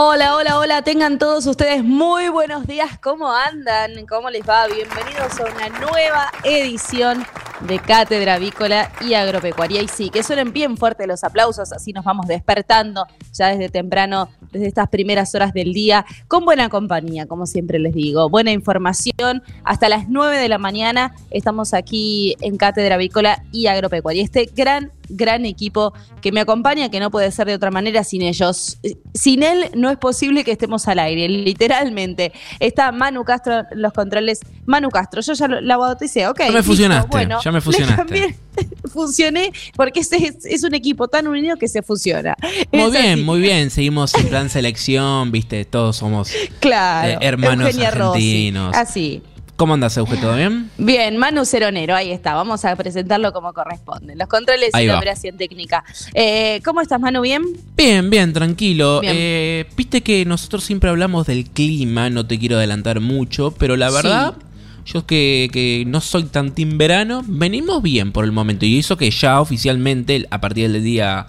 Hola, hola, hola, tengan todos ustedes muy buenos días, ¿cómo andan? ¿Cómo les va? Bienvenidos a una nueva edición de Cátedra Avícola y Agropecuaria. Y sí, que suenen bien fuerte los aplausos, así nos vamos despertando ya desde temprano, desde estas primeras horas del día, con buena compañía, como siempre les digo, buena información. Hasta las 9 de la mañana estamos aquí en Cátedra Avícola y Agropecuaria. Este gran gran equipo que me acompaña, que no puede ser de otra manera sin ellos. Sin él no es posible que estemos al aire, literalmente. Está Manu Castro los controles. Manu Castro, yo ya la bauticé, ok. Ya me fusionaste, bueno, ya me fusionaste. funcioné porque es, es, un equipo tan unido que se fusiona. Muy bien, muy bien. Seguimos en plan selección, viste, todos somos claro, eh, hermanos argentinos. Así. ¿Cómo andas, Euge? ¿Todo bien? Bien, Manu Ceronero, ahí está. Vamos a presentarlo como corresponde. Los controles y la operación técnica. Eh, ¿Cómo estás, Manu? ¿Bien? Bien, bien, tranquilo. Eh, viste que nosotros siempre hablamos del clima, no te quiero adelantar mucho, pero la verdad, yo que, que no soy tan team verano, venimos bien por el momento. Y eso que ya oficialmente, a partir del día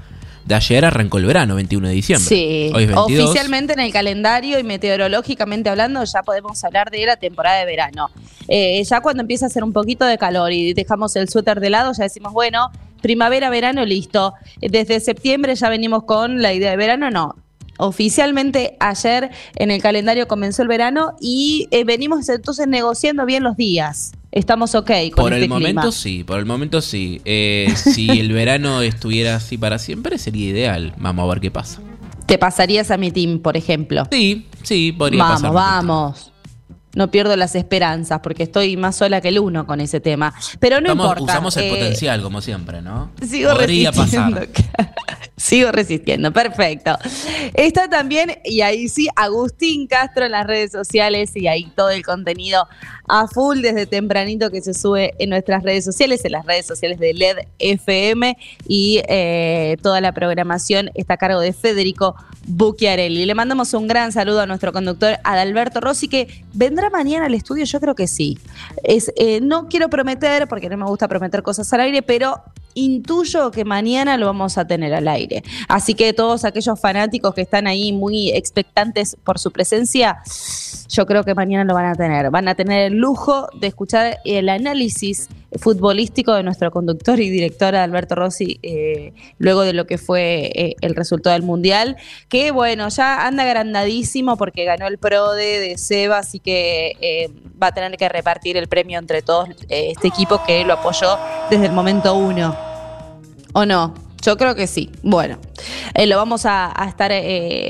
de ayer arrancó el verano, 21 de diciembre. Sí, oficialmente en el calendario y meteorológicamente hablando ya podemos hablar de la temporada de verano. Eh, ya cuando empieza a hacer un poquito de calor y dejamos el suéter de lado, ya decimos, bueno, primavera, verano, listo. Desde septiembre ya venimos con la idea de verano, no. Oficialmente ayer en el calendario comenzó el verano y eh, venimos entonces negociando bien los días. Estamos ok con Por el este momento sí, por el momento sí. Eh, si el verano estuviera así para siempre sería ideal. Vamos a ver qué pasa. ¿Te pasarías a mi team, por ejemplo? Sí, sí, podría vamos, pasar. Vamos, vamos. No pierdo las esperanzas porque estoy más sola que el uno con ese tema. Pero no importa. Usamos el eh, potencial, como siempre, ¿no? Sigo Podría pasar. Sigo resistiendo, perfecto. Está también, y ahí sí, Agustín Castro en las redes sociales y ahí todo el contenido a full desde tempranito que se sube en nuestras redes sociales, en las redes sociales de LED FM y eh, toda la programación está a cargo de Federico Bucchiarelli. Le mandamos un gran saludo a nuestro conductor Adalberto Rossi que vendrá mañana al estudio, yo creo que sí. Es, eh, no quiero prometer, porque no me gusta prometer cosas al aire, pero intuyo que mañana lo vamos a tener al aire. Así que todos aquellos fanáticos que están ahí muy expectantes por su presencia, yo creo que mañana lo van a tener. Van a tener el lujo de escuchar el análisis futbolístico de nuestro conductor y director Alberto Rossi eh, luego de lo que fue eh, el resultado del Mundial, que bueno, ya anda agrandadísimo porque ganó el PRODE de Seba, así que eh, va a tener que repartir el premio entre todos este equipo que lo apoyó desde el momento uno. ¿O no? Yo creo que sí. Bueno, lo vamos a, estar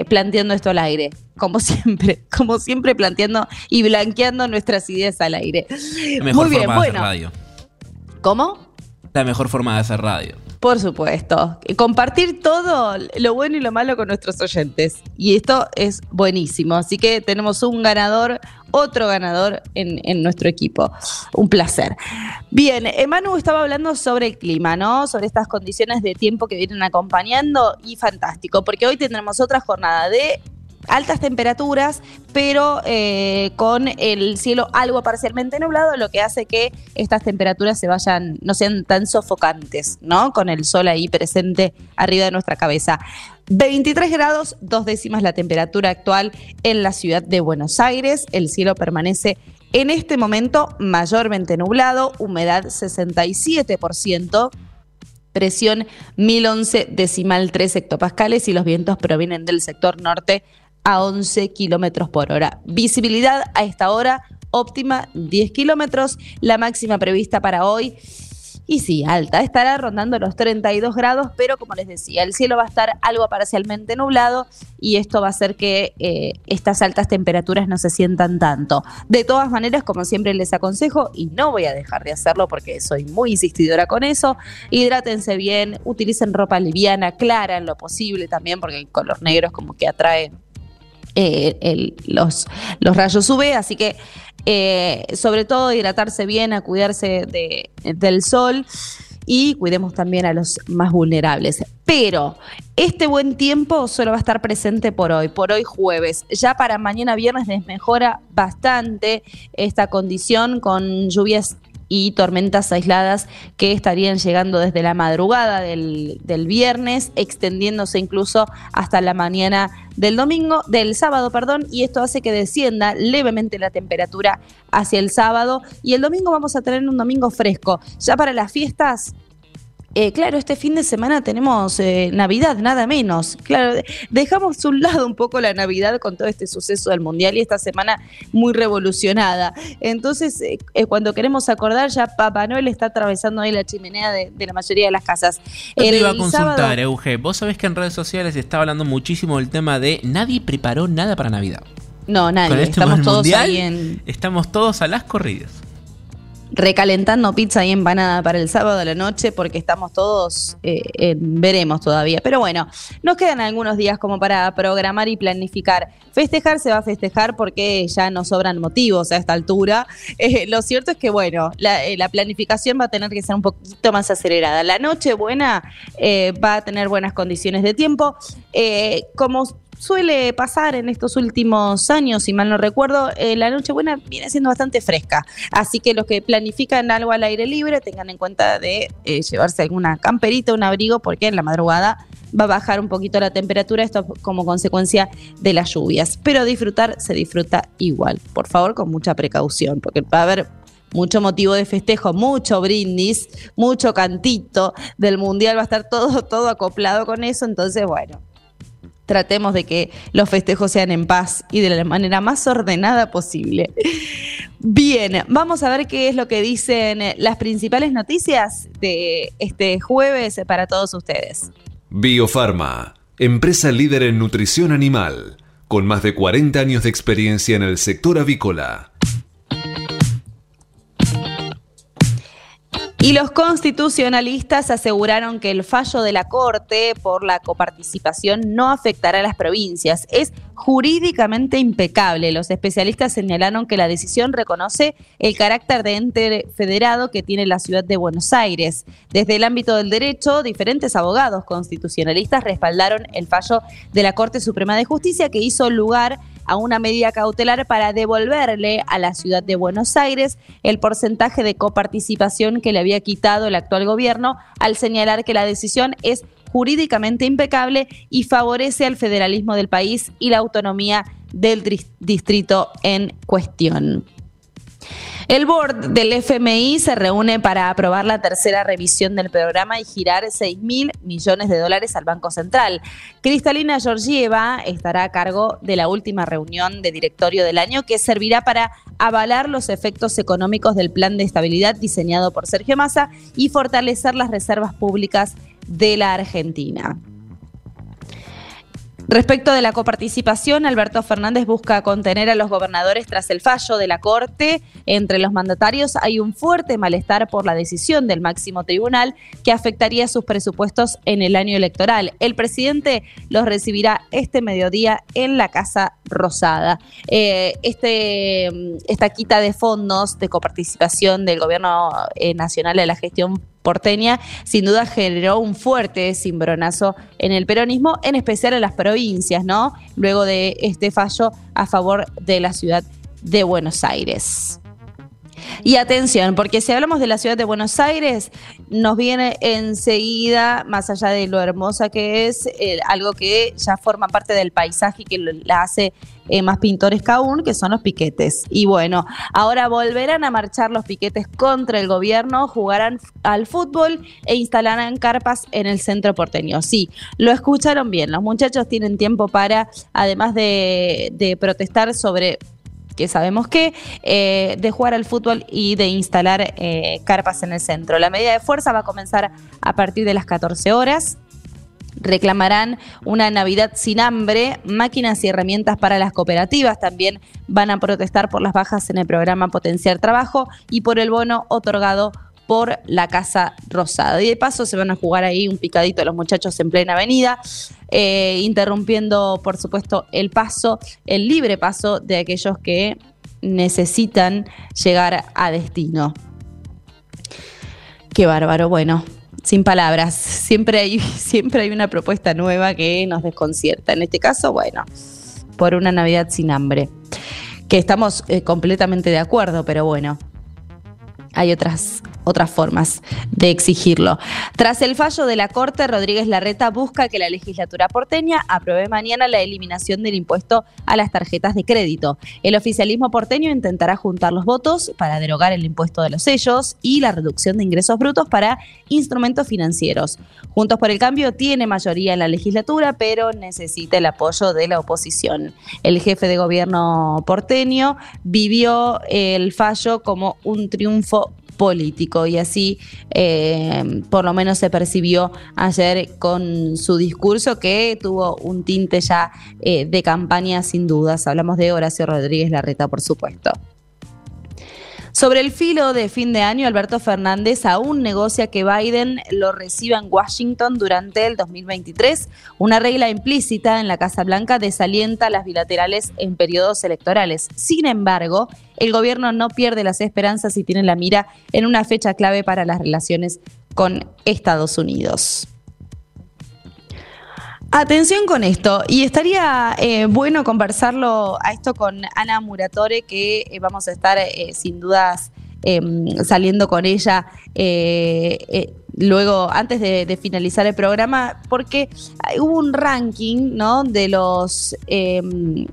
planteando esto al aire como siempre, como siempre planteando y blanqueando nuestras ideas al aire. Muy bien, bueno. ¿Cómo? La mejor forma de hacer radio. Por supuesto. Compartir todo lo bueno y lo malo con nuestros oyentes. Y esto es buenísimo. Así que tenemos un ganador, otro ganador en, nuestro equipo. Un placer. Bien, Emanu estaba hablando sobre el clima, ¿no? Sobre estas condiciones de tiempo que vienen acompañando. Y fantástico, porque hoy tendremos otra jornada de altas temperaturas, pero eh, con el cielo algo parcialmente nublado, lo que hace que estas temperaturas se vayan, no sean tan sofocantes, ¿no? Con el sol ahí presente arriba de nuestra cabeza. 23 grados, dos décimas la temperatura actual en la ciudad de Buenos Aires. El cielo permanece en este momento mayormente nublado, humedad 67% presión 1011 decimal 3 hectopascales y los vientos provienen del sector norte a 11 kilómetros por hora. Visibilidad a esta hora óptima 10 kilómetros. La máxima prevista para hoy y sí, alta, estará rondando los 32 grados, pero como les decía, el cielo va a estar algo parcialmente nublado y esto va a hacer que eh, estas altas temperaturas no se sientan tanto. De todas maneras, como siempre les aconsejo, y no voy a dejar de hacerlo porque soy muy insistidora con eso, hidrátense bien, utilicen ropa liviana, clara en lo posible también, porque el color negro es como que atrae eh, los, los rayos UV, así que eh, sobre todo hidratarse bien, a cuidarse del sol y cuidemos también a los más vulnerables. Pero este buen tiempo solo va a estar presente por hoy, por hoy jueves. Ya para mañana viernes desmejora bastante esta condición con lluvias y tormentas aisladas que estarían llegando desde la madrugada del, viernes, extendiéndose incluso hasta la mañana del domingo, del sábado, perdón, y esto hace que descienda levemente la temperatura hacia el sábado y el domingo vamos a tener un domingo fresco. Ya para las fiestas eh, claro, este fin de semana tenemos eh, Navidad, nada menos. Claro, dejamos un lado un poco la Navidad con todo este suceso del Mundial y esta semana muy revolucionada. Entonces, eh, cuando queremos acordar, ya Papá Noel está atravesando ahí la chimenea de, la mayoría de las casas. Yo te iba a consultar, Euge. Vos sabés que en redes sociales se está hablando muchísimo del tema de nadie preparó nada para Navidad. No, nadie. Este estamos todos ahí en... Estamos todos a las corridas recalentando pizza y empanada para el sábado de la noche porque estamos todos, eh, veremos todavía. Pero bueno, nos quedan algunos días como para programar y planificar. Festejar se va a festejar porque ya nos sobran motivos a esta altura. Eh, lo cierto es que, bueno, eh, la, planificación va a tener que ser un poquito más acelerada. La noche buena va a tener buenas condiciones de tiempo. como suele pasar en estos últimos años, si mal no recuerdo, eh, la Nochebuena viene siendo bastante fresca. Así que los que planifican algo al aire libre tengan en cuenta de eh, llevarse alguna camperita, un abrigo, porque en la madrugada va a bajar un poquito la temperatura, esto como consecuencia de las lluvias. Pero disfrutar se disfruta igual. Por favor, con mucha precaución, porque va a haber mucho motivo de festejo, mucho brindis, mucho cantito del mundial, va a estar todo, todo acoplado con eso. Entonces, bueno, tratemos de que los festejos sean en paz y de la manera más ordenada posible. Bien, vamos a ver qué es lo que dicen las principales noticias de este jueves para todos ustedes. Biofarma, empresa líder en nutrición animal, con más de 40 años de experiencia en el sector avícola. Y los constitucionalistas aseguraron que el fallo de la Corte por la coparticipación no afectará a las provincias. Es jurídicamente impecable. Los especialistas señalaron que la decisión reconoce el carácter de ente federado que tiene la ciudad de Buenos Aires. Desde el ámbito del derecho, diferentes abogados constitucionalistas respaldaron el fallo de la Corte Suprema de Justicia que hizo lugar a una medida cautelar para devolverle a la ciudad de Buenos Aires el porcentaje de coparticipación que le había quitado el actual gobierno al señalar que la decisión es jurídicamente impecable y favorece al federalismo del país y la autonomía del distrito en cuestión. El board del FMI se reúne para aprobar la tercera revisión del programa y girar 6 mil millones de dólares al Banco Central. Cristalina Georgieva estará a cargo de la última reunión de directorio del año que servirá para avalar los efectos económicos del plan de estabilidad diseñado por Sergio Massa y fortalecer las reservas públicas de la Argentina. Respecto de la coparticipación, Alberto Fernández busca contener a los gobernadores tras el fallo de la Corte. Entre los mandatarios hay un fuerte malestar por la decisión del máximo tribunal que afectaría sus presupuestos en el año electoral. El presidente los recibirá este mediodía en la Casa Rosada. Eh, este, esta quita de fondos de coparticipación del gobierno eh, nacional de la gestión porteña, sin duda generó un fuerte cimbronazo en el peronismo, en especial en las provincias, ¿no? Luego de este fallo a favor de la ciudad de Buenos Aires. Y atención, porque si hablamos de la ciudad de Buenos Aires, nos viene enseguida, más allá de lo hermosa que es, eh, algo que ya forma parte del paisaje y que la hace eh, más pintoresca aún, que son los piquetes. Y bueno, ahora volverán a marchar los piquetes contra el gobierno, jugarán al fútbol e instalarán carpas en el centro porteño. Sí, lo escucharon bien, los muchachos tienen tiempo para, además de, de protestar sobre que sabemos que, eh, de jugar al fútbol y de instalar eh, carpas en el centro. La medida de fuerza va a comenzar a partir de las 14 horas reclamarán una Navidad sin hambre, máquinas y herramientas para las cooperativas. También van a protestar por las bajas en el programa Potenciar Trabajo y por el bono otorgado por la Casa Rosada. Y de paso se van a jugar ahí un picadito a los muchachos en plena avenida, eh, interrumpiendo, por supuesto, el paso, el libre paso de aquellos que necesitan llegar a destino. Qué bárbaro. Bueno, sin palabras. Siempre hay, siempre hay una propuesta nueva que nos desconcierta. En este caso, bueno, por una Navidad sin hambre. Que estamos eh, completamente de acuerdo, pero bueno, hay otras, otras formas de exigirlo. Tras el fallo de la Corte, Rodríguez Larreta busca que la legislatura porteña apruebe mañana la eliminación del impuesto a las tarjetas de crédito. El oficialismo porteño intentará juntar los votos para derogar el impuesto de los sellos y la reducción de ingresos brutos para instrumentos financieros. Juntos por el Cambio tiene mayoría en la legislatura, pero necesita el apoyo de la oposición. El jefe de gobierno porteño vivió el fallo como un triunfo político y así eh, por lo menos se percibió ayer con su discurso que tuvo un tinte ya eh, de campaña sin dudas. Hablamos de Horacio Rodríguez Larreta, por supuesto. Sobre el filo de fin de año, Alberto Fernández aún negocia que Biden lo reciba en Washington durante el 2023. Una regla implícita en la Casa Blanca desalienta las bilaterales en periodos electorales. Sin embargo, el gobierno no pierde las esperanzas y tiene la mira en una fecha clave para las relaciones con Estados Unidos. Atención con esto, y estaría eh, bueno conversarlo a esto con Ana Muratore, que eh, vamos a estar eh, sin dudas em, saliendo con ella luego, antes de, finalizar el programa, porque hubo un ranking ¿no? de los em,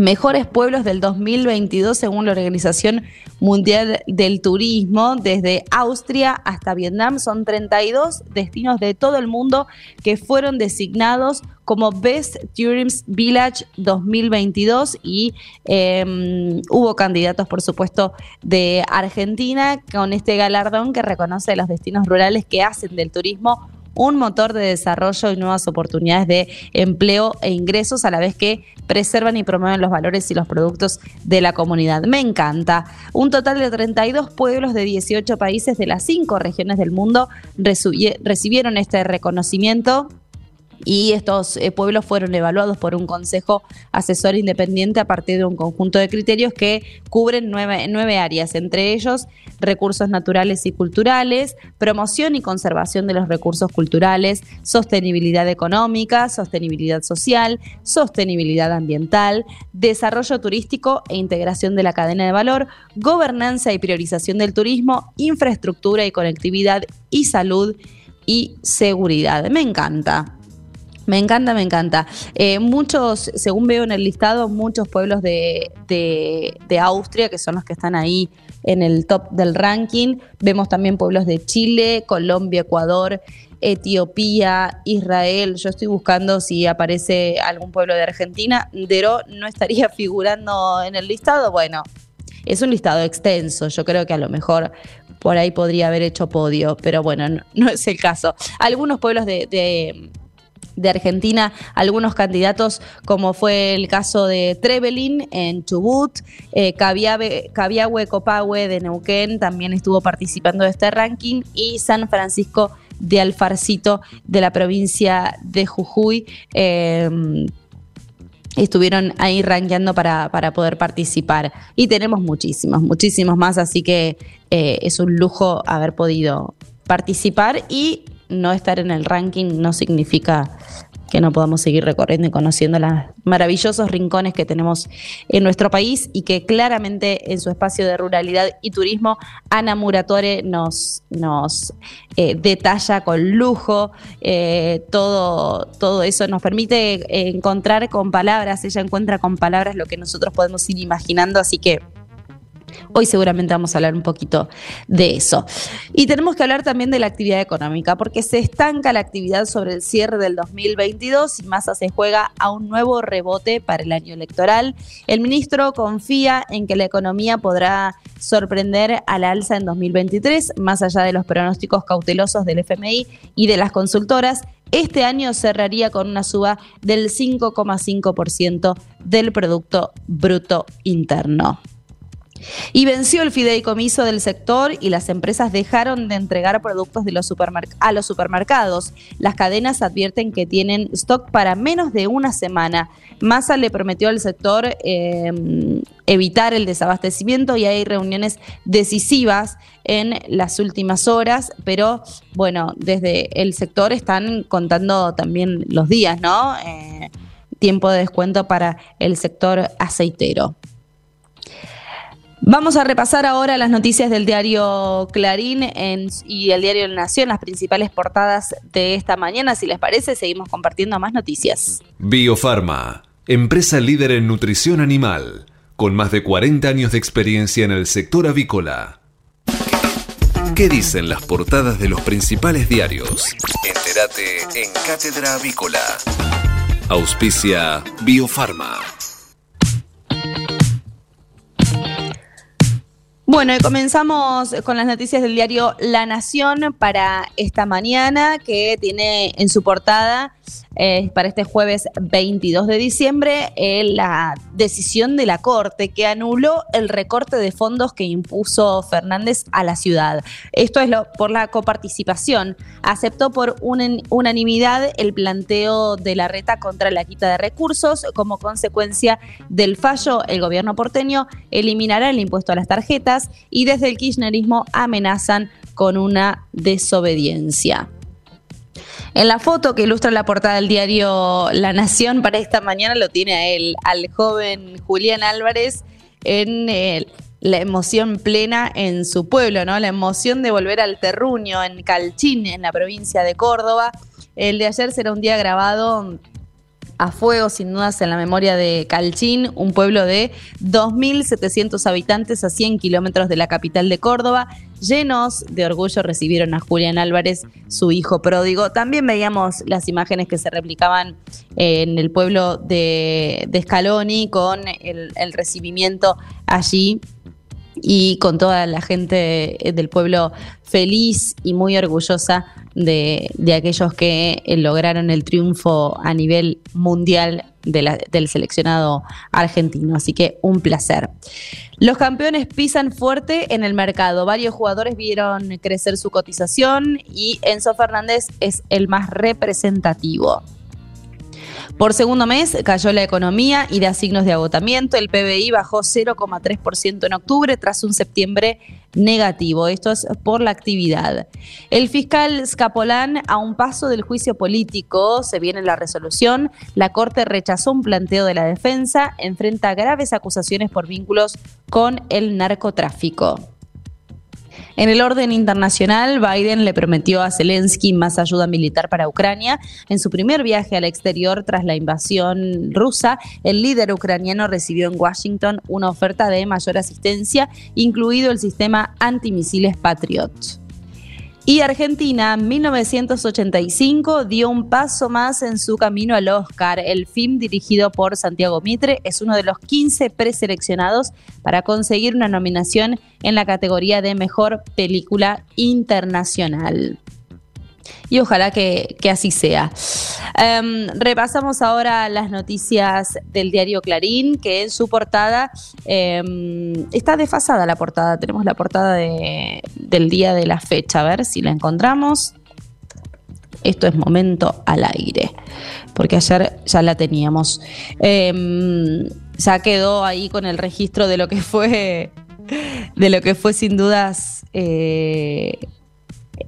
mejores pueblos del 2022 según la Organización Mundial del Turismo, desde Austria hasta Vietnam. Son 32 destinos de todo el mundo que fueron designados como Best Tourism Village 2022 y em, hubo candidatos, por supuesto, de Argentina con este galardón que reconoce los destinos rurales que hacen del turismo un motor de desarrollo y nuevas oportunidades de empleo e ingresos a la vez que preservan y promueven los valores y los productos de la comunidad. Me encanta. Un total de 32 pueblos de 18 países de las cinco regiones del mundo recibieron este reconocimiento y estos eh, pueblos fueron evaluados por un consejo asesor independiente a partir de un conjunto de criterios que cubren nueve, nueve, áreas, entre ellos recursos naturales y culturales, promoción y conservación de los recursos culturales, sostenibilidad económica, sostenibilidad social, sostenibilidad ambiental, desarrollo turístico e integración de la cadena de valor, gobernanza y priorización del turismo, infraestructura y conectividad y salud y seguridad. Me encanta. Me encanta, me encanta. Eh, muchos, según veo en el listado, muchos pueblos de, de, Austria, que son los que están ahí en el top del ranking. Vemos también pueblos de Chile, Colombia, Ecuador, Etiopía, Israel. Yo estoy buscando si aparece algún pueblo de Argentina. Dero no estaría figurando en el listado. Bueno, es un listado extenso. Yo creo que a lo mejor por ahí podría haber hecho podio, pero bueno, no, es el caso. Algunos pueblos de Argentina algunos candidatos, como fue el caso de Trevelin en Chubut, eh, Cabiahue Copahue de Neuquén también estuvo participando de este ranking y San Francisco de Alfarcito de la provincia de Jujuy. Em, estuvieron ahí rankeando para, para, poder participar. Y tenemos muchísimos, muchísimos más, así que eh, es un lujo haber podido participar y no estar en el ranking no significa que no podamos seguir recorriendo y conociendo los maravillosos rincones que tenemos en nuestro país y que claramente en su espacio de ruralidad y turismo Ana Muratore nos, nos eh, detalla con lujo eh, todo, todo eso, nos permite encontrar con palabras, ella encuentra con palabras lo que nosotros podemos ir imaginando, así que Hoy seguramente vamos a hablar un poquito de eso. Y tenemos que hablar también de la actividad económica, porque se estanca la actividad sobre el cierre del 2022 y Massa se juega a un nuevo rebote para el año electoral. El ministro confía en que la economía podrá sorprender al alza en 2023, más allá de los pronósticos cautelosos del FMI y de las consultoras. Este año cerraría con una suba del 5,5% del Producto Bruto Interno. Y venció el fideicomiso del sector y las empresas dejaron de entregar productos a los supermercados. Las cadenas advierten que tienen stock para menos de una semana. Massa le prometió al sector em, evitar el desabastecimiento y hay reuniones decisivas en las últimas horas, pero bueno, desde el sector están contando también los días, ¿no? Eh, tiempo de descuento para el sector aceitero. Vamos a repasar ahora las noticias del diario Clarín y el diario Nación, las principales portadas de esta mañana. Si les parece, seguimos compartiendo más noticias. Biofarma, empresa líder en nutrición animal, con más de 40 años de experiencia en el sector avícola. ¿Qué dicen las portadas de los principales diarios? Entérate en Cátedra Avícola. Auspicia Biofarma. Bueno, y comenzamos con las noticias del diario La Nación para esta mañana, que tiene en su portada eh, para este jueves 22 de diciembre eh, la decisión de la Corte que anuló el recorte de fondos que impuso Fernández a la ciudad. Esto es lo, por la coparticipación. Aceptó por unanimidad el planteo de la reta contra la quita de recursos. Como consecuencia del fallo, el gobierno porteño eliminará el impuesto a las tarjetas y desde el kirchnerismo amenazan con una desobediencia. En la foto que ilustra la portada del diario La Nación para esta mañana lo tiene a él, al joven Julián Álvarez, en eh, la emoción plena en su pueblo, ¿no? La emoción de volver al terruño en Calchín, en la provincia de Córdoba. El de ayer será un día grabado a fuego, sin dudas, en la memoria de Calchín, un pueblo de 2.700 habitantes a 100 kilómetros de la capital de Córdoba. Llenos de orgullo recibieron a Julián Álvarez, su hijo pródigo. También veíamos las imágenes que se replicaban en el pueblo de, Scaloni con el recibimiento allí y con toda la gente del pueblo feliz y muy orgullosa de, aquellos que lograron el triunfo a nivel mundial del seleccionado argentino. Así que un placer. Los campeones pisan fuerte en el mercado. Varios jugadores vieron crecer su cotización y Enzo Fernández es el más representativo. Por segundo mes cayó la economía y da signos de agotamiento. El PBI bajó 0,3% en octubre tras un septiembre negativo. Esto es por la actividad. El fiscal Scapolán, a un paso del juicio político, se viene la resolución. La Corte rechazó un planteo de la defensa, enfrenta graves acusaciones por vínculos con el narcotráfico. En el orden internacional, Biden le prometió a Zelensky más ayuda militar para Ucrania. En su primer viaje al exterior tras la invasión rusa, el líder ucraniano recibió en Washington una oferta de mayor asistencia, incluido el sistema antimisiles Patriot. Y Argentina, en 1985, dio un paso más en su camino al Oscar. El film dirigido por Santiago Mitre es uno de los 15 preseleccionados para conseguir una nominación en la categoría de Mejor Película Internacional y ojalá que, así sea. Em, repasamos ahora las noticias del diario Clarín, que en su portada em, está desfasada la portada. Tenemos la portada del día de la fecha, a ver si la encontramos. Esto es momento al aire, porque ayer ya la teníamos. Em, ya quedó ahí con el registro de lo que fue, de lo que fue sin dudas eh,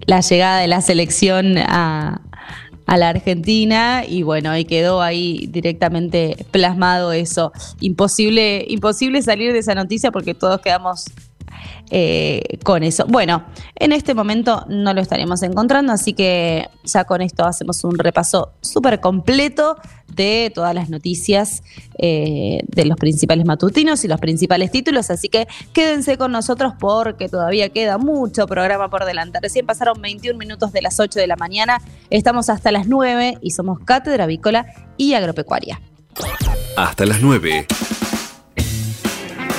la llegada de la selección a, la Argentina y bueno, ahí quedó ahí directamente plasmado eso. Imposible, imposible salir de esa noticia porque todos quedamos eh, con eso. Bueno, en este momento no lo estaremos encontrando, así que ya con esto hacemos un repaso súper completo de todas las noticias eh, de los principales matutinos y los principales títulos, así que quédense con nosotros porque todavía queda mucho programa por delante. Recién pasaron 21 minutos de las 8 de la mañana, estamos hasta las 9 y somos Cátedra Avícola y Agropecuaria. Hasta las 9.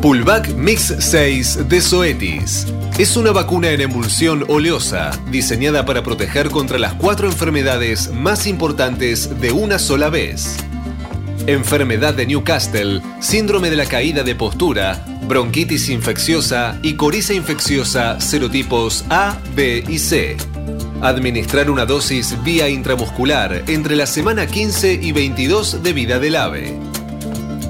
Pulvac Mix 6 de Zoetis. Es una vacuna en emulsión oleosa diseñada para proteger contra las cuatro enfermedades más importantes de una sola vez. Enfermedad de Newcastle, síndrome de la caída de postura, bronquitis infecciosa y coriza infecciosa serotipos A, B y C. Administrar una dosis vía intramuscular entre la semana 15 y 22 de vida del ave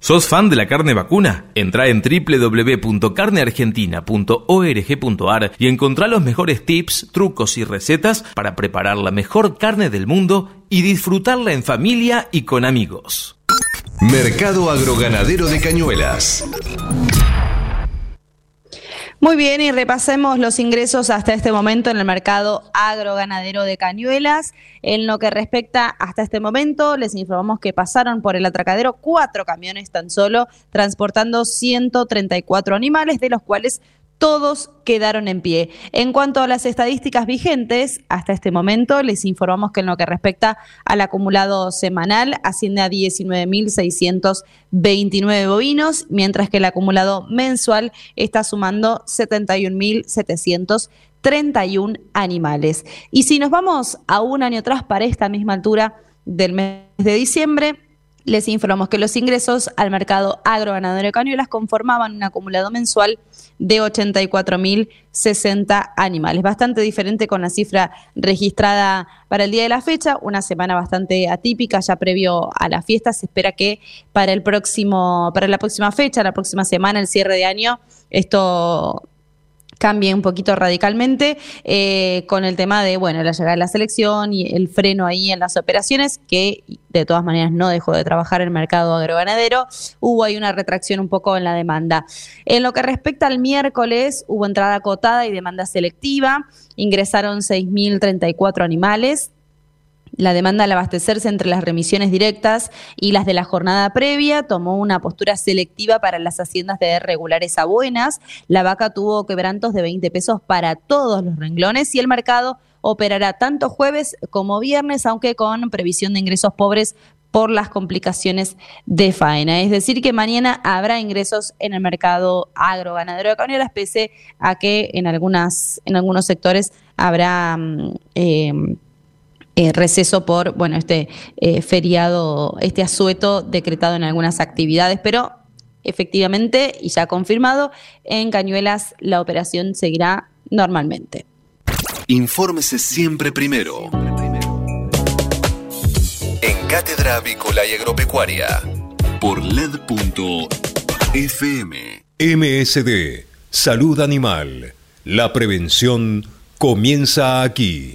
¿Sos fan de la carne vacuna? Entra en www.carneargentina.org.ar y encontrá los mejores tips, trucos y recetas para preparar la mejor carne del mundo y disfrutarla en familia y con amigos. Mercado Agroganadero de Cañuelas. Muy bien, y repasemos los ingresos hasta este momento en el mercado agroganadero de Cañuelas. En lo que respecta hasta este momento, les informamos que pasaron por el atracadero cuatro camiones tan solo, transportando 134 animales, de los cuales todos quedaron en pie. En cuanto a las estadísticas vigentes, hasta este momento les informamos que en lo que respecta al acumulado semanal asciende a 19.629 bovinos, mientras que el acumulado mensual está sumando 71.731 animales. Y si nos vamos a un año atrás para esta misma altura del mes de diciembre, les informamos que los ingresos al mercado agroganadero de cañuelas conformaban un acumulado mensual de 84.060 animales. Bastante diferente con la cifra registrada para el día de la fecha, una semana bastante atípica ya previo a la fiesta. Se espera que para el próximo, para la próxima fecha, la próxima semana, el cierre de año, esto cambie un poquito radicalmente eh, con el tema de, bueno, la llegada de la selección y el freno ahí en las operaciones, que de todas maneras no dejó de trabajar el mercado agroganadero. Hubo ahí una retracción un poco en la demanda. En lo que respecta al miércoles, hubo entrada acotada y demanda selectiva. Ingresaron 6.034 animales, la demanda al abastecerse entre las remisiones directas y las de la jornada previa tomó una postura selectiva para las haciendas de regulares a buenas. La vaca tuvo quebrantos de 20 pesos para todos los renglones y el mercado operará tanto jueves como viernes, aunque con previsión de ingresos pobres por las complicaciones de faena. Es decir, que mañana habrá ingresos en el mercado agroganadero de cañolas, pese a que en, algunas, en algunos sectores habrá... Mm, eh, eh, receso por, bueno, este eh, feriado, este asueto decretado en algunas actividades, pero efectivamente, y ya confirmado, en Cañuelas la operación seguirá normalmente. Infórmese siempre primero. En Cátedra Avícola y Agropecuaria. Por LED.fm. MSD. Salud Animal. La prevención comienza aquí.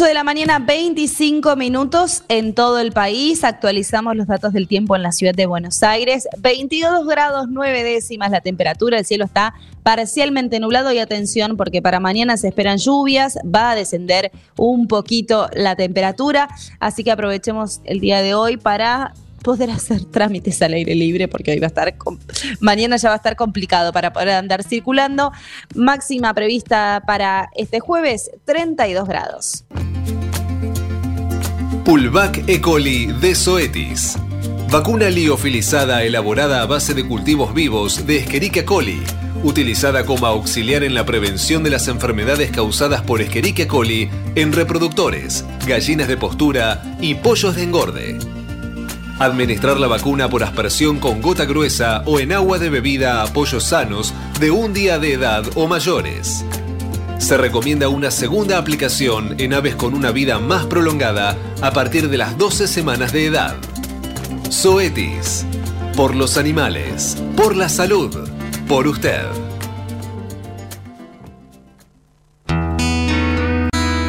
8 8 de la mañana, 25 minutos en todo el país. Actualizamos los datos del tiempo en la ciudad de Buenos Aires. 22 grados 9 décimas la temperatura. El cielo está parcialmente nublado y atención porque para mañana se esperan lluvias. Va a descender un poquito la temperatura. Así que aprovechemos el día de hoy para poder hacer trámites al aire libre porque hoy va a estar mañana ya va a estar complicado para poder andar circulando. Máxima prevista para este jueves 32 grados. Pulvac E. coli de Zoetis. Vacuna liofilizada elaborada a base de cultivos vivos de Escherichia coli, utilizada como auxiliar en la prevención de las enfermedades causadas por Escherichia coli en reproductores, gallinas de postura y pollos de engorde. Administrar la vacuna por aspersión con gota gruesa o en agua de bebida a pollos sanos de un día de edad o mayores. Se recomienda una segunda aplicación en aves con una vida más prolongada a partir de las 12 semanas de edad. Zoetis. Por los animales. Por la salud. Por usted.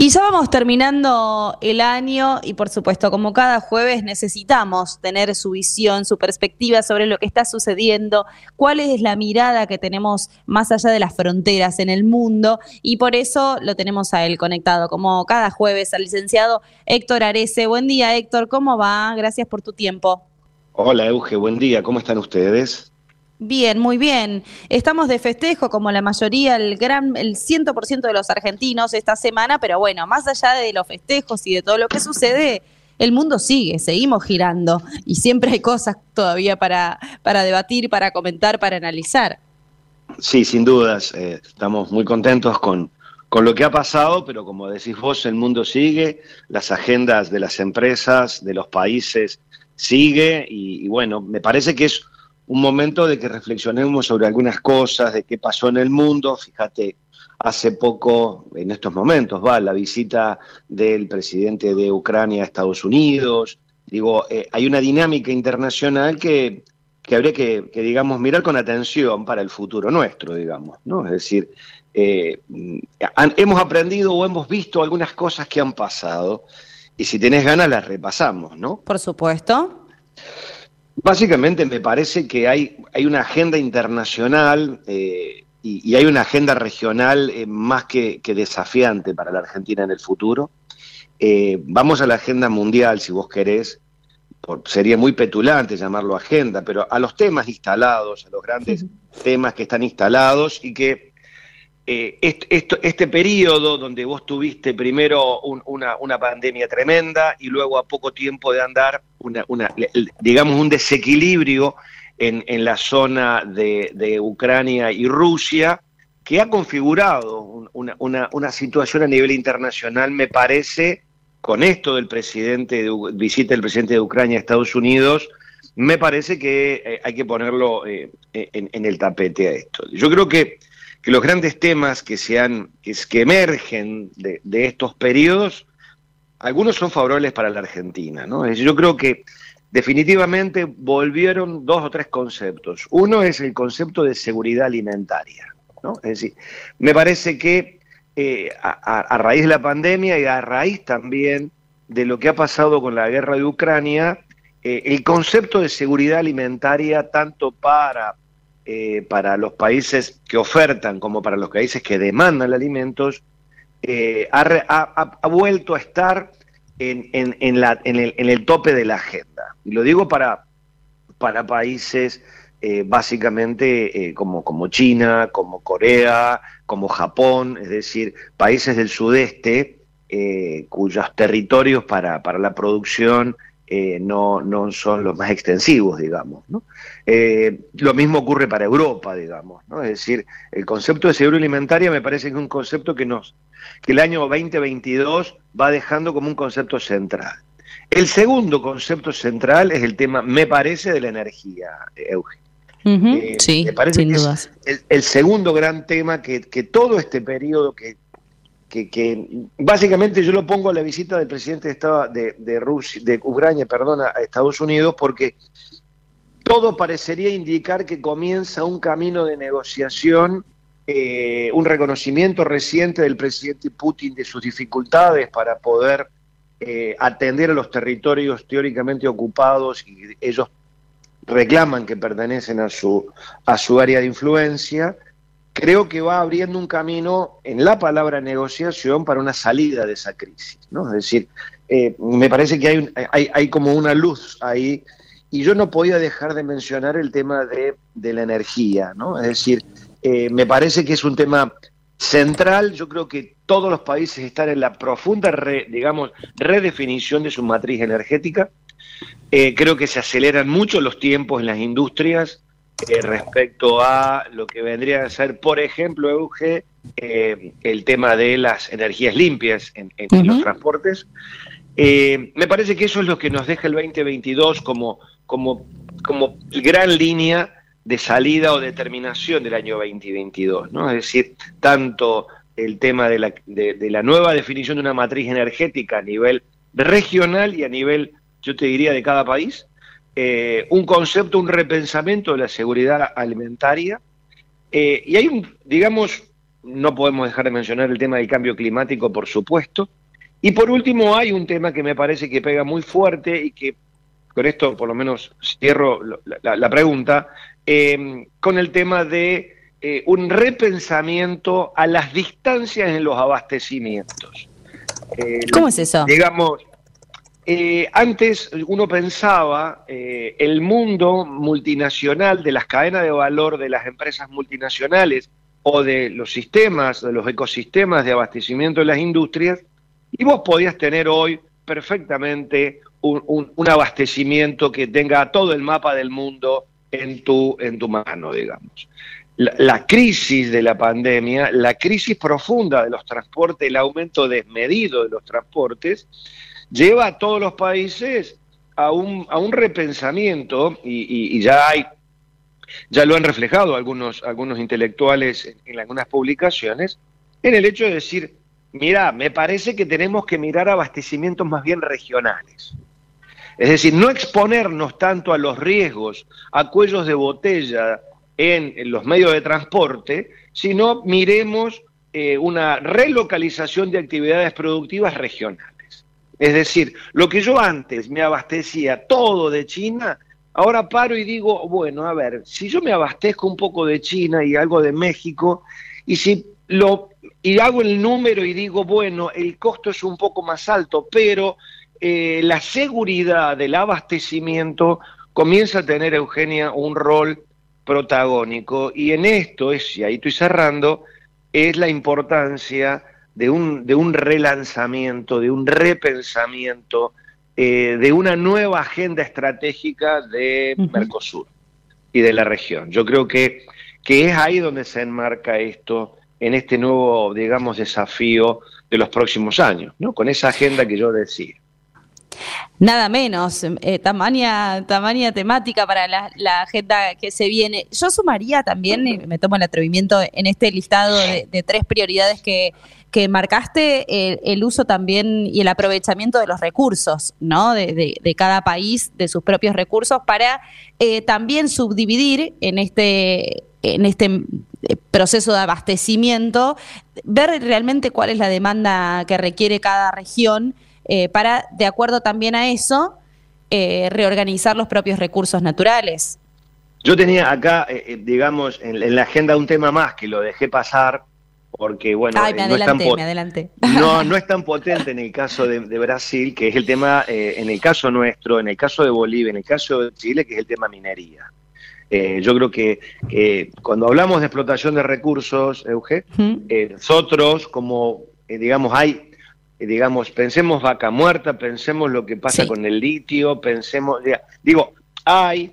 Y ya vamos terminando el año y por supuesto como cada jueves necesitamos tener su visión, su perspectiva sobre lo que está sucediendo, cuál es la mirada que tenemos más allá de las fronteras en el mundo y por eso lo tenemos a él conectado como cada jueves al licenciado Héctor Arece. Buen día Héctor, ¿cómo va? Gracias por tu tiempo. Hola Euge, buen día, ¿cómo están ustedes? Bien, muy bien. Estamos de festejo como la mayoría, el gran, el 100% de los argentinos esta semana, pero bueno, más allá de los festejos y de todo lo que sucede, el mundo sigue, seguimos girando y siempre hay cosas todavía para, para debatir, para comentar, para analizar. Sí, sin dudas, eh, estamos muy contentos con, con lo que ha pasado, pero como decís vos, el mundo sigue, las agendas de las empresas, de los países sigue y, y bueno, me parece que es un momento de que reflexionemos sobre algunas cosas, de qué pasó en el mundo. Fíjate, hace poco, en estos momentos, va la visita del presidente de Ucrania a Estados Unidos. Digo, eh, hay una dinámica internacional que, que habría que, que, digamos, mirar con atención para el futuro nuestro, digamos, ¿no? Es decir, eh, hemos aprendido o hemos visto algunas cosas que han pasado y si tenés ganas las repasamos, ¿no? Por supuesto. Básicamente me parece que hay, hay una agenda internacional eh, y, y, hay una agenda regional eh, más que, que, desafiante para la Argentina en el futuro. Eh, vamos a la agenda mundial, si vos querés, por, sería muy petulante llamarlo agenda, pero a los temas instalados, a los grandes sí. temas que están instalados y que eh, este, periodo donde vos tuviste primero un, una, una, pandemia tremenda y luego a poco tiempo de andar, digamos, un desequilibrio en, en la zona de, de, Ucrania y Rusia, que ha configurado una, una, situación a nivel internacional, me parece, con esto del presidente, de, visita del presidente de Ucrania a Estados Unidos, me parece que eh, hay que ponerlo eh, en, en el tapete a esto. Yo creo que que los grandes temas que, se han, que, que emergen de, estos periodos, algunos son favorables para la Argentina. ¿no? Yo creo que definitivamente volvieron dos o tres conceptos. Uno es el concepto de seguridad alimentaria. ¿no? Es decir, me parece que eh, a, a, raíz de la pandemia y a raíz también de lo que ha pasado con la guerra de Ucrania, eh, el concepto de seguridad alimentaria tanto para eh, para los países que ofertan como para los países que demandan alimentos, eh, ha, ha, ha, vuelto a estar en, en, en, la, el, en, el, tope de la agenda. Y lo digo para, para países eh, básicamente como, como China, como Corea, como Japón, es decir, países del sudeste cuyos territorios para, para la producción eh, no, no, son los más extensivos, digamos. ¿no? Eh, lo mismo ocurre para Europa, digamos. ¿no? Es decir, el concepto de seguridad alimentaria me parece que es un concepto que, nos, que el año 2022 va dejando como un concepto central. El segundo concepto central es el tema, me parece, de la energía, Eugen. Eh, sí, me parece sin dudas. Es el, segundo gran tema que, todo este periodo que, que, básicamente yo lo pongo a la visita del presidente de Estado de, de, Rusia, de Ucrania, perdona, a Estados Unidos, porque todo parecería indicar que comienza un camino de negociación, eh, un reconocimiento reciente del presidente Putin de sus dificultades para poder eh, atender a los territorios teóricamente ocupados y ellos reclaman que pertenecen a su, a su área de influencia, creo que va abriendo un camino en la palabra negociación para una salida de esa crisis. ¿no? Es decir, eh, me parece que hay, hay, hay, como una luz ahí, y yo no podía dejar de mencionar el tema de, de la energía, ¿no? Es decir, eh, me parece que es un tema central, yo creo que todos los países están en la profunda, digamos, redefinición de su matriz energética, eh, creo que se aceleran mucho los tiempos en las industrias eh, respecto a lo que vendría a ser, por ejemplo, Euge, eh, el tema de las energías limpias en, los transportes. me parece que eso es lo que nos deja el 2022 como, como, como gran línea de salida o determinación del año 2022, ¿no? Es decir, tanto el tema de la, de la nueva definición de una matriz energética a nivel regional y a nivel yo te diría, de cada país, eh, un concepto, un repensamiento de la seguridad alimentaria. Eh, y hay un, digamos, no podemos dejar de mencionar el tema del cambio climático, por supuesto. Y por último, hay un tema que me parece que pega muy fuerte y que con esto por lo menos cierro la, pregunta, eh, con el tema de un repensamiento a las distancias en los abastecimientos. ¿Cómo es eso? Digamos, eh, antes uno pensaba eh, el mundo multinacional de las cadenas de valor de las empresas multinacionales o de los sistemas, de los ecosistemas de abastecimiento de las industrias, y vos podías tener hoy perfectamente un, abastecimiento que tenga todo el mapa del mundo en tu, en tu mano, digamos. la, crisis de la pandemia, la crisis profunda de los transportes, el aumento desmedido de los transportes, lleva a todos los países a un, a un repensamiento y, ya hay ya lo han reflejado algunos, algunos intelectuales en, algunas publicaciones, en el hecho de decir, mira, me parece que tenemos que mirar abastecimientos más bien regionales. Es decir, no exponernos tanto a los riesgos, a cuellos de botella en, los medios de transporte, sino miremos eh, una relocalización de actividades productivas regionales. Es decir, lo que yo antes me abastecía todo de China, ahora paro y digo, bueno, a ver, si yo me abastezco un poco de China y algo de México, y si lo y hago el número y digo, bueno, el costo es un poco más alto, pero eh, la seguridad del abastecimiento comienza a tener, Eugenia, un rol protagónico. Y en esto es, y ahí estoy cerrando, es la importancia de un, de un relanzamiento, de un repensamiento, eh, de una nueva agenda estratégica de Mercosur y de la región. Yo creo que, que es ahí donde se enmarca esto, en este nuevo, digamos, desafío de los próximos años, ¿no? con esa agenda que yo decía. Nada menos, eh, tamaña, temática para la, agenda que se viene. Yo sumaría también, me tomo el atrevimiento en este listado de, tres prioridades que, que marcaste, el, uso también y el aprovechamiento de los recursos, ¿no? De, cada país, de sus propios recursos, para eh, también subdividir en este en este eh, proceso de abastecimiento, ver realmente cuál es la demanda que requiere cada región eh, para, de acuerdo también a eso, eh, reorganizar los propios recursos naturales. Yo tenía acá, eh, digamos, en, la agenda un tema más que lo dejé pasar porque, bueno, Ay, me adelanté, no, es tan no, no es tan potente en el caso de, Brasil, que es el tema, en el caso nuestro, en el caso de Bolivia, en el caso de Chile, que es el tema minería. yo creo que, cuando hablamos de explotación de recursos, Euge, nosotros como, digamos, hay digamos, pensemos vaca muerta, pensemos lo que pasa con el litio, pensemos, digo, hay,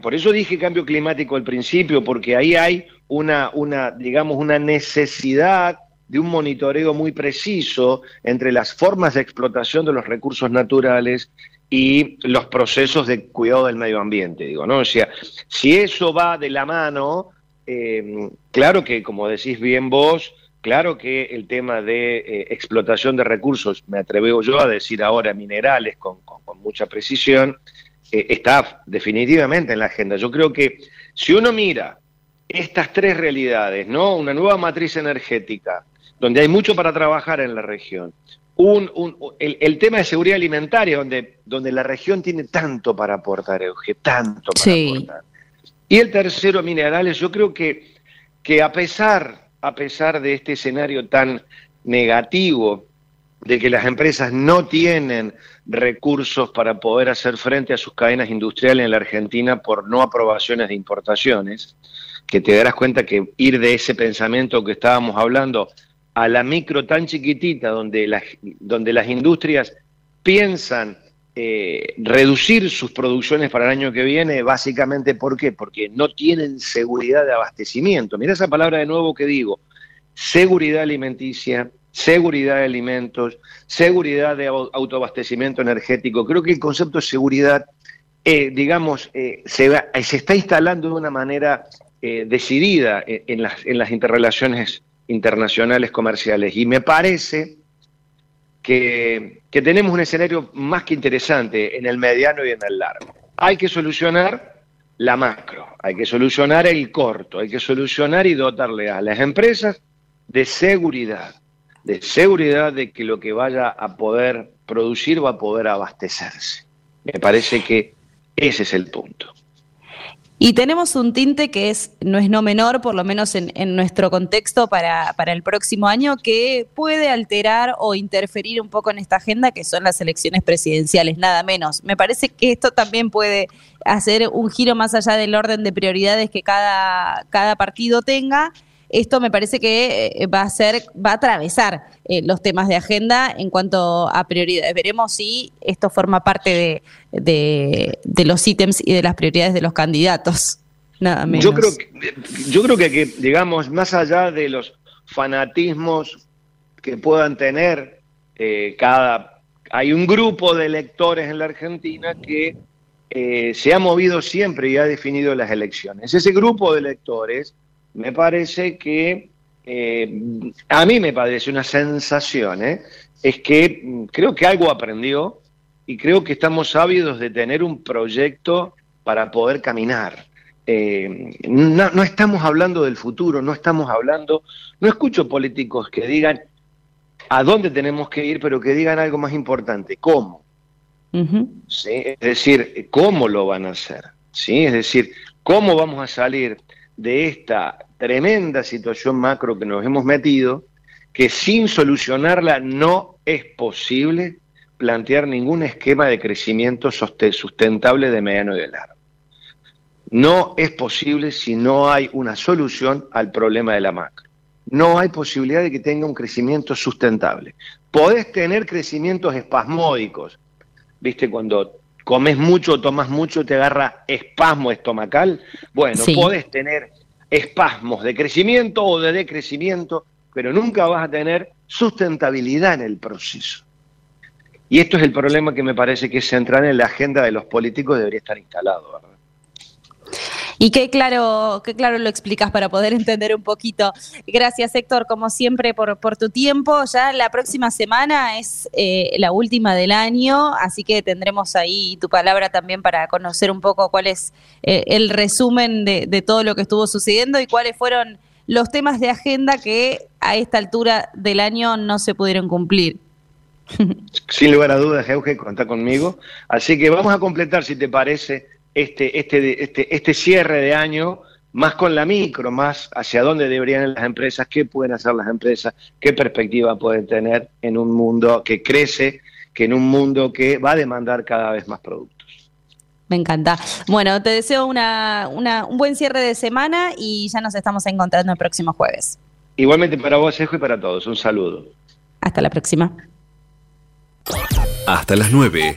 por eso dije cambio climático al principio, porque ahí hay una, una, digamos, una necesidad de un monitoreo muy preciso entre las formas de explotación de los recursos naturales y los procesos de cuidado del medio ambiente, digo, ¿no? O sea, si eso va de la mano, eh, claro que, como decís bien vos, claro que el tema de eh, explotación de recursos, me atrevo yo a decir ahora minerales con, mucha precisión, eh, está definitivamente en la agenda. Yo creo que si uno mira estas tres realidades, ¿no? Una nueva matriz energética, donde hay mucho para trabajar en la región, el, tema de seguridad alimentaria, donde, donde la región tiene tanto para aportar, Euge, tanto para aportar. Y el tercero, minerales, yo creo que, que a, pesar, a pesar de este escenario tan negativo, de que las empresas no tienen recursos para poder hacer frente a sus cadenas industriales en la Argentina por no aprobaciones de importaciones, que te darás cuenta que ir de ese pensamiento que estábamos hablando a la micro tan chiquitita, donde las, donde las industrias piensan eh, reducir sus producciones para el año que viene, básicamente, ¿por qué? Porque no tienen seguridad de abastecimiento. Mira esa palabra de nuevo que digo, seguridad alimenticia, seguridad de alimentos, seguridad de autoabastecimiento energético. Creo que el concepto de seguridad, eh, digamos, eh, se, se, está instalando de una manera decidida en, las, en las interrelaciones internacionales comerciales. Y me parece que, tenemos un escenario más que interesante en el mediano y en el largo. Hay que solucionar la macro, hay que solucionar el corto, hay que solucionar y dotarle a las empresas de seguridad, de seguridad de que lo que vaya a poder producir va a poder abastecerse. Me parece que ese es el punto. Y tenemos un tinte que es, no es no menor, por lo menos en, nuestro contexto para, para, el próximo año, que puede alterar o interferir un poco en esta agenda, que son las elecciones presidenciales, nada menos. Me parece que esto también puede hacer un giro más allá del orden de prioridades que cada, cada partido tenga esto me parece que eh, va a ser, va a atravesar eh, los temas de agenda en cuanto a prioridades. Veremos si esto forma parte de, los ítems y de las prioridades de los candidatos. Nada menos. Yo creo que, yo creo que, digamos, más allá de los fanatismos que puedan tener eh, cada hay un grupo de electores en la Argentina que se ha movido siempre y ha definido las elecciones. Ese grupo de electores me parece que, eh, a mí me parece una sensación, ¿eh? es que mm, creo que algo aprendió y creo que estamos ávidos de tener un proyecto para poder caminar. Eh, no, no, estamos hablando del futuro, no estamos hablando, no escucho políticos que digan a dónde tenemos que ir, pero que digan algo más importante, cómo. Es decir, cómo lo van a hacer. ¿sí? Es decir, cómo vamos a salir de esta tremenda situación macro que nos hemos metido, que sin solucionarla no es posible plantear ningún esquema de crecimiento sustentable de mediano y de largo. No es posible si no hay una solución al problema de la macro. No hay posibilidad de que tenga un crecimiento sustentable. Podés tener crecimientos espasmódicos. ¿Viste? Cuando comes mucho, tomas mucho, te agarra espasmo estomacal. Bueno, podés tener espasmos de crecimiento o de decrecimiento, pero nunca vas a tener sustentabilidad en el proceso. Y esto es el problema que me parece que es central en la agenda de los políticos, debería estar instalado, ¿verdad? Y qué claro, qué claro lo explicas para poder entender un poquito. Gracias, Héctor, como siempre, por, tu tiempo. Ya la próxima semana es eh, la última del año, así que tendremos ahí tu palabra también para conocer un poco cuál es eh, el resumen de, de todo lo que estuvo sucediendo y cuáles fueron los temas de agenda que a esta altura del año no se pudieron cumplir. Sin lugar a dudas, Euge, cuenta conmigo. Así que vamos a completar, si te parece, este, este, este, este cierre de año más con la micro, más hacia dónde deberían ir las empresas, qué pueden hacer las empresas, qué perspectiva pueden tener en un mundo que crece, que en un mundo que va a demandar cada vez más productos. Me encanta. Bueno, te deseo una, un buen cierre de semana y ya nos estamos encontrando el próximo jueves. Igualmente para vos, Ejo, y para todos. Un saludo. Hasta la próxima. Hasta las 9.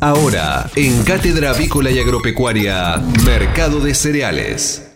Ahora, en Cátedra Avícola y Agropecuaria, Mercado de Cereales.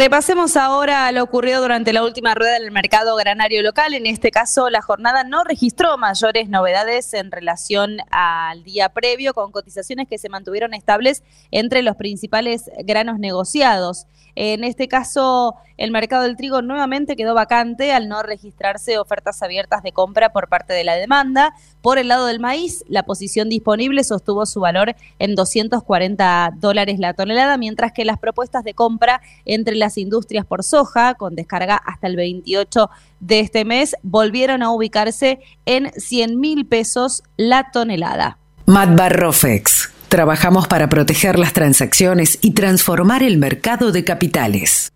Repasemos ahora lo ocurrido durante la última rueda del mercado granario local. En este caso, la jornada no registró mayores novedades en relación al día previo, con cotizaciones que se mantuvieron estables entre los principales granos negociados. En este caso, el mercado del trigo nuevamente quedó vacante al no registrarse ofertas abiertas de compra por parte de la demanda. Por el lado del maíz, la posición disponible sostuvo su valor en 240 dólares la tonelada, mientras que las propuestas de compra entre las industrias por soja, con descarga hasta el 28 de este mes, volvieron a ubicarse en 100 mil pesos la tonelada. Matbarrofex. Trabajamos para proteger las transacciones y transformar el mercado de capitales.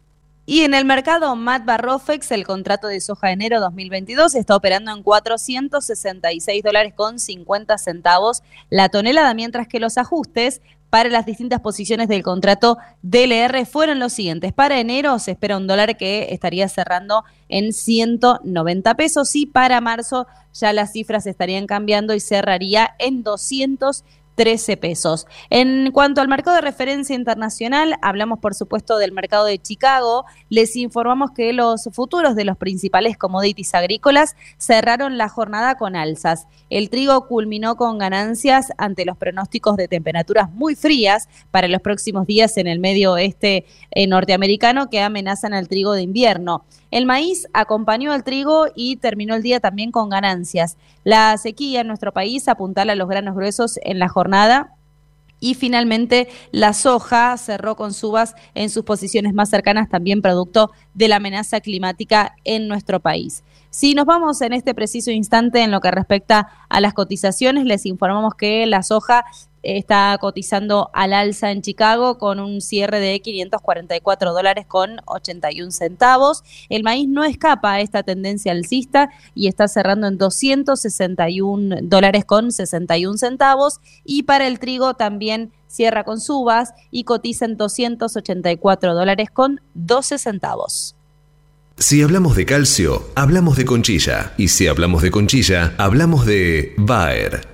Y en el mercado Mat Barrofex, el contrato de soja de enero 2022 está operando en 466 dólares con 50 centavos la tonelada, mientras que los ajustes para las distintas posiciones del contrato DLR fueron los siguientes. Para enero se espera un dólar que estaría cerrando en 190 pesos y para marzo ya las cifras estarían cambiando y cerraría en 200 13 pesos. En cuanto al mercado de referencia internacional, hablamos por supuesto del mercado de Chicago. Les informamos que los futuros de los principales commodities agrícolas cerraron la jornada con alzas. El trigo culminó con ganancias ante los pronósticos de temperaturas muy frías para los próximos días en el medio oeste eh, norteamericano que amenazan al trigo de invierno. El maíz acompañó al trigo y terminó el día también con ganancias. La sequía en nuestro país apuntala a los granos gruesos en la jornada y finalmente la soja cerró con subas en sus posiciones más cercanas, también producto de la amenaza climática en nuestro país. Si nos vamos en este preciso instante en lo que respecta a las cotizaciones, les informamos que la soja está cotizando al alza en Chicago con un cierre de 544 dólares con 81 centavos. El maíz no escapa a esta tendencia alcista y está cerrando en 261 dólares con 61 centavos. Y para el trigo también cierra con subas y cotiza en 284 dólares con 12 centavos. Si hablamos de calcio, hablamos de conchilla. Y si hablamos de conchilla, hablamos de Bayer.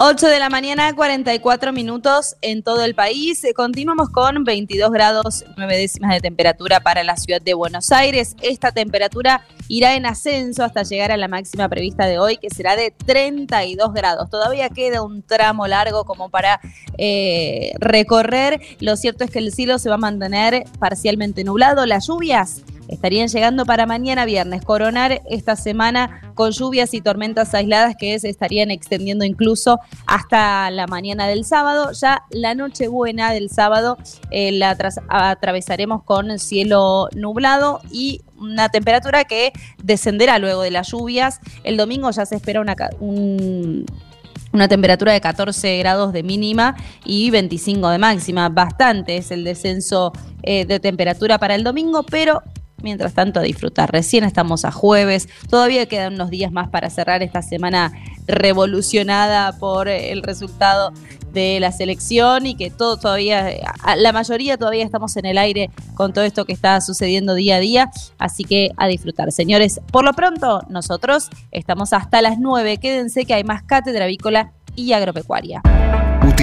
8 de la mañana, 44 minutos en todo el país. Continuamos con 22 grados 9 décimas de temperatura para la ciudad de Buenos Aires. Esta temperatura irá en ascenso hasta llegar a la máxima prevista de hoy, que será de 32 grados. Todavía queda un tramo largo como para eh, recorrer. Lo cierto es que el cielo se va a mantener parcialmente nublado. Las lluvias estarían llegando para mañana viernes, coronar esta semana con lluvias y tormentas aisladas que se estarían extendiendo incluso hasta la mañana del sábado. Ya la noche buena del sábado eh, la atravesaremos con cielo nublado y una temperatura que descenderá luego de las lluvias. El domingo ya se espera una, una temperatura de 14 grados de mínima y 25 de máxima. Bastante es el descenso eh, de temperatura para el domingo, pero Mientras tanto, a disfrutar. Recién estamos a jueves, todavía quedan unos días más para cerrar esta semana revolucionada por el resultado de la selección y que todo todavía, la mayoría todavía estamos en el aire con todo esto que está sucediendo día a día, así que a disfrutar. Señores, por lo pronto nosotros estamos hasta las 9, quédense que hay más cátedra avícola y agropecuaria.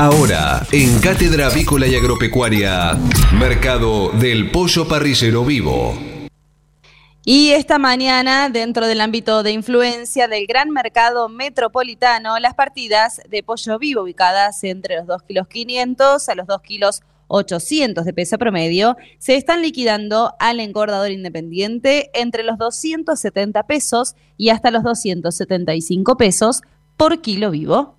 Ahora, en Cátedra Avícola y Agropecuaria, Mercado del Pollo Parrillero Vivo. Y esta mañana, dentro del ámbito de influencia del gran mercado metropolitano, las partidas de pollo vivo ubicadas entre los 2 kilos 500 a los 2 kilos 800 de peso promedio se están liquidando al engordador independiente entre los 270 pesos y hasta los 275 pesos por kilo vivo.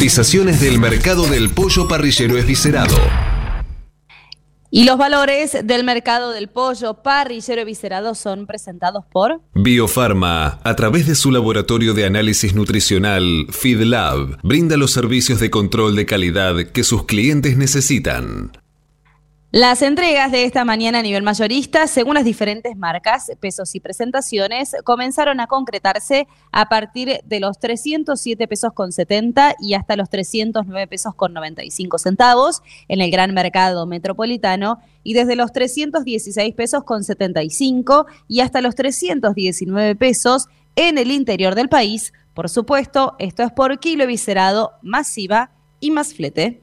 Cotizaciones del mercado del pollo parrillero esviscerado. Y los valores del mercado del pollo parrillero viscerado son presentados por Biofarma, a través de su laboratorio de análisis nutricional FeedLab, brinda los servicios de control de calidad que sus clientes necesitan. Las entregas de esta mañana a nivel mayorista, según las diferentes marcas, pesos y presentaciones, comenzaron a concretarse a partir de los 307 pesos con 70 y hasta los 309 pesos con 95 centavos en el gran mercado metropolitano y desde los 316 pesos con 75 y hasta los 319 pesos en el interior del país. Por supuesto, esto es por kilo viscerado, masiva y más flete.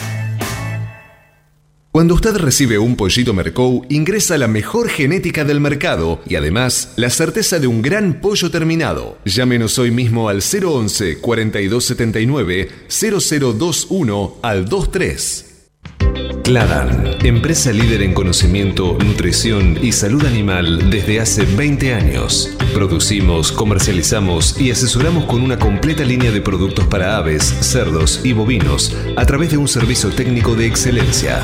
Cuando usted recibe un pollito Mercou, ingresa la mejor genética del mercado y además la certeza de un gran pollo terminado. Llámenos hoy mismo al 011 4279 0021 al 23. Cladan, empresa líder en conocimiento, nutrición y salud animal desde hace 20 años. Producimos, comercializamos y asesoramos con una completa línea de productos para aves, cerdos y bovinos a través de un servicio técnico de excelencia.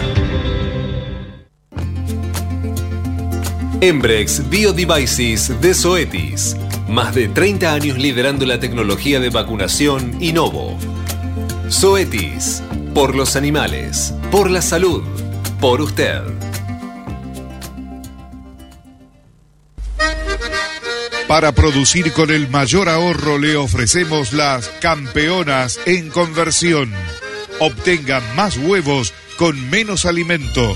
Embrex Biodevices de Zoetis. Más de 30 años liderando la tecnología de vacunación Innovo. Zoetis. Por los animales. Por la salud. Por usted. Para producir con el mayor ahorro le ofrecemos las campeonas en conversión. Obtenga más huevos con menos alimento,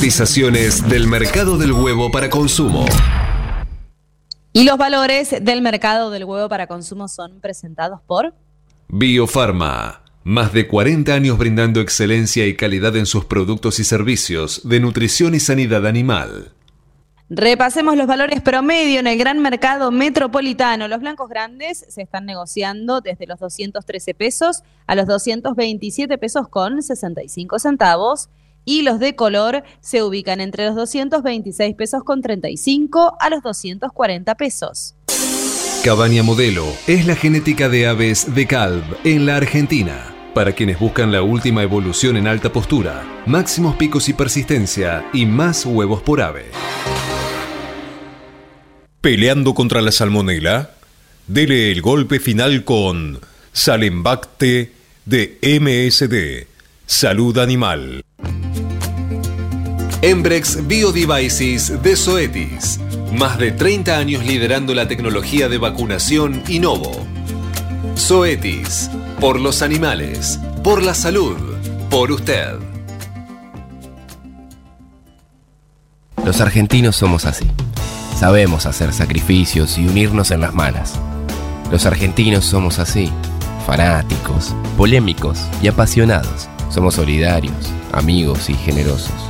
Cotizaciones del mercado del huevo para consumo. Y los valores del mercado del huevo para consumo son presentados por Biofarma. Más de 40 años brindando excelencia y calidad en sus productos y servicios de nutrición y sanidad animal. Repasemos los valores promedio en el gran mercado metropolitano. Los blancos grandes se están negociando desde los 213 pesos a los 227 pesos con 65 centavos y los de color se ubican entre los 226 pesos con 35 a los 240 pesos. Cabaña Modelo es la genética de aves de Calv en la Argentina. Para quienes buscan la última evolución en alta postura, máximos picos y persistencia y más huevos por ave. Peleando contra la salmonela, dele el golpe final con Salembacte de MSD, Salud Animal. Embrex Biodevices de Zoetis. Más de 30 años liderando la tecnología de vacunación Innovo. Zoetis. Por los animales. Por la salud. Por usted. Los argentinos somos así. Sabemos hacer sacrificios y unirnos en las malas. Los argentinos somos así. Fanáticos, polémicos y apasionados. Somos solidarios, amigos y generosos.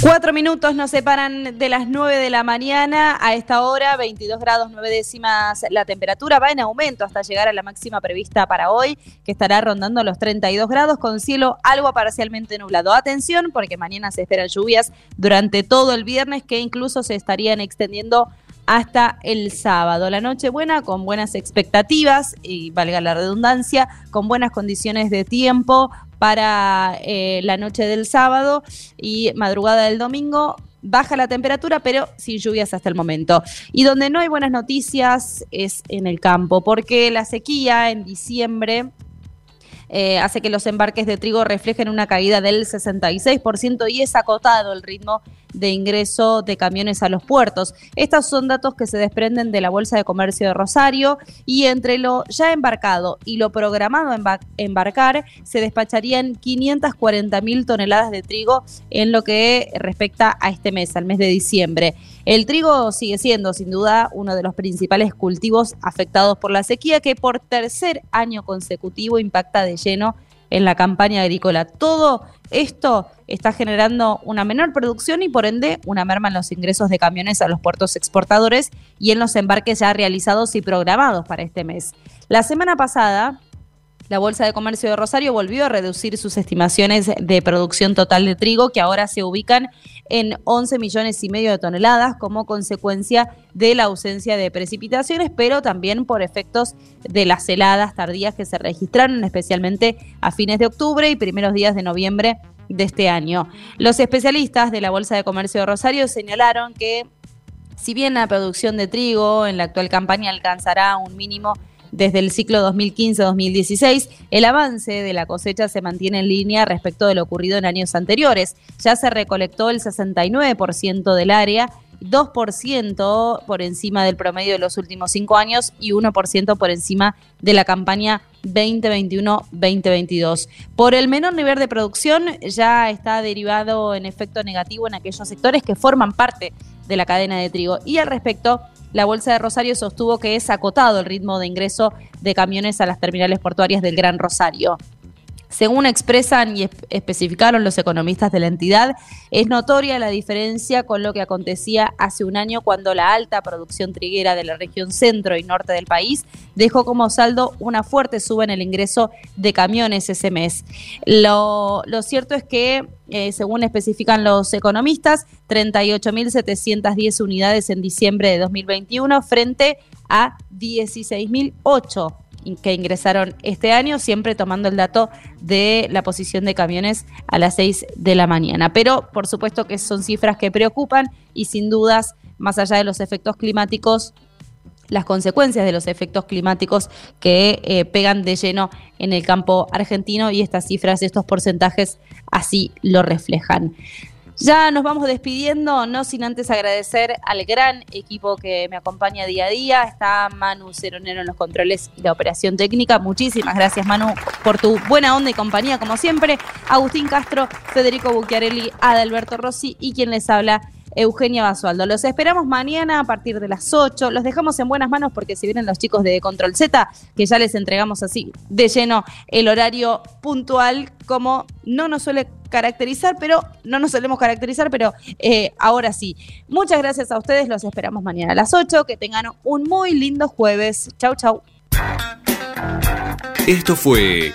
Cuatro minutos nos separan de las nueve de la mañana. A esta hora, 22 grados nueve décimas la temperatura. Va en aumento hasta llegar a la máxima prevista para hoy, que estará rondando los 32 grados con cielo algo parcialmente nublado. Atención, porque mañana se esperan lluvias durante todo el viernes que incluso se estarían extendiendo hasta el sábado. La noche buena con buenas expectativas y valga la redundancia, con buenas condiciones de tiempo para eh, la noche del sábado y madrugada del domingo. Baja la temperatura, pero sin lluvias hasta el momento. Y donde no hay buenas noticias es en el campo, porque la sequía en diciembre eh, hace que los embarques de trigo reflejen una caída del 66% y es acotado el ritmo de ingreso de camiones a los puertos. Estos son datos que se desprenden de la Bolsa de Comercio de Rosario y entre lo ya embarcado y lo programado a embarcar se despacharían 540 mil toneladas de trigo en lo que respecta a este mes, al mes de diciembre. El trigo sigue siendo sin duda uno de los principales cultivos afectados por la sequía que por tercer año consecutivo impacta de lleno en la campaña agrícola. Todo esto está generando una menor producción y por ende una merma en los ingresos de camiones a los puertos exportadores y en los embarques ya realizados y programados para este mes. La semana pasada, la Bolsa de Comercio de Rosario volvió a reducir sus estimaciones de producción total de trigo, que ahora se ubican en 11 millones y medio de toneladas como consecuencia de la ausencia de precipitaciones, pero también por efectos de las heladas tardías que se registraron, especialmente a fines de octubre y primeros días de noviembre de este año. Los especialistas de la Bolsa de Comercio de Rosario señalaron que si bien la producción de trigo en la actual campaña alcanzará un mínimo desde el ciclo 2015-2016, el avance de la cosecha se mantiene en línea respecto de lo ocurrido en años anteriores. Ya se recolectó el 69% del área 2% por encima del promedio de los últimos cinco años y 1% por encima de la campaña 2021-2022. Por el menor nivel de producción ya está derivado en efecto negativo en aquellos sectores que forman parte de la cadena de trigo. Y al respecto, la Bolsa de Rosario sostuvo que es acotado el ritmo de ingreso de camiones a las terminales portuarias del Gran Rosario. Según expresan y especificaron los economistas de la entidad, es notoria la diferencia con lo que acontecía hace un año cuando la alta producción triguera de la región centro y norte del país dejó como saldo una fuerte suba en el ingreso de camiones ese mes. Lo, cierto es que, eh, según especifican los economistas, 38.710 unidades en diciembre de 2021 frente a 16.008 que ingresaron este año, siempre tomando el dato de la posición de camiones a las 6 de la mañana. Pero por supuesto que son cifras que preocupan y sin dudas, más allá de los efectos climáticos, las consecuencias de los efectos climáticos que eh, pegan de lleno en el campo argentino y estas cifras, estos porcentajes así lo reflejan. Ya nos vamos despidiendo, no sin antes agradecer al gran equipo que me acompaña día a día. Está Manu Ceronero en los controles y la operación técnica. Muchísimas gracias, Manu, por tu buena onda y compañía, como siempre. Agustín Castro, Federico Bucchiarelli, Adalberto Rossi y quien les habla, Eugenia Basualdo. Los esperamos mañana a partir de las 8. Los dejamos en buenas manos porque si vienen los chicos de Control Z, que ya les entregamos así de lleno el horario puntual, como no nos suele caracterizar, pero no nos solemos caracterizar, pero eh, ahora sí. Muchas gracias a ustedes, los esperamos mañana a las 8. Que tengan un muy lindo jueves. Chau, chau. Esto fue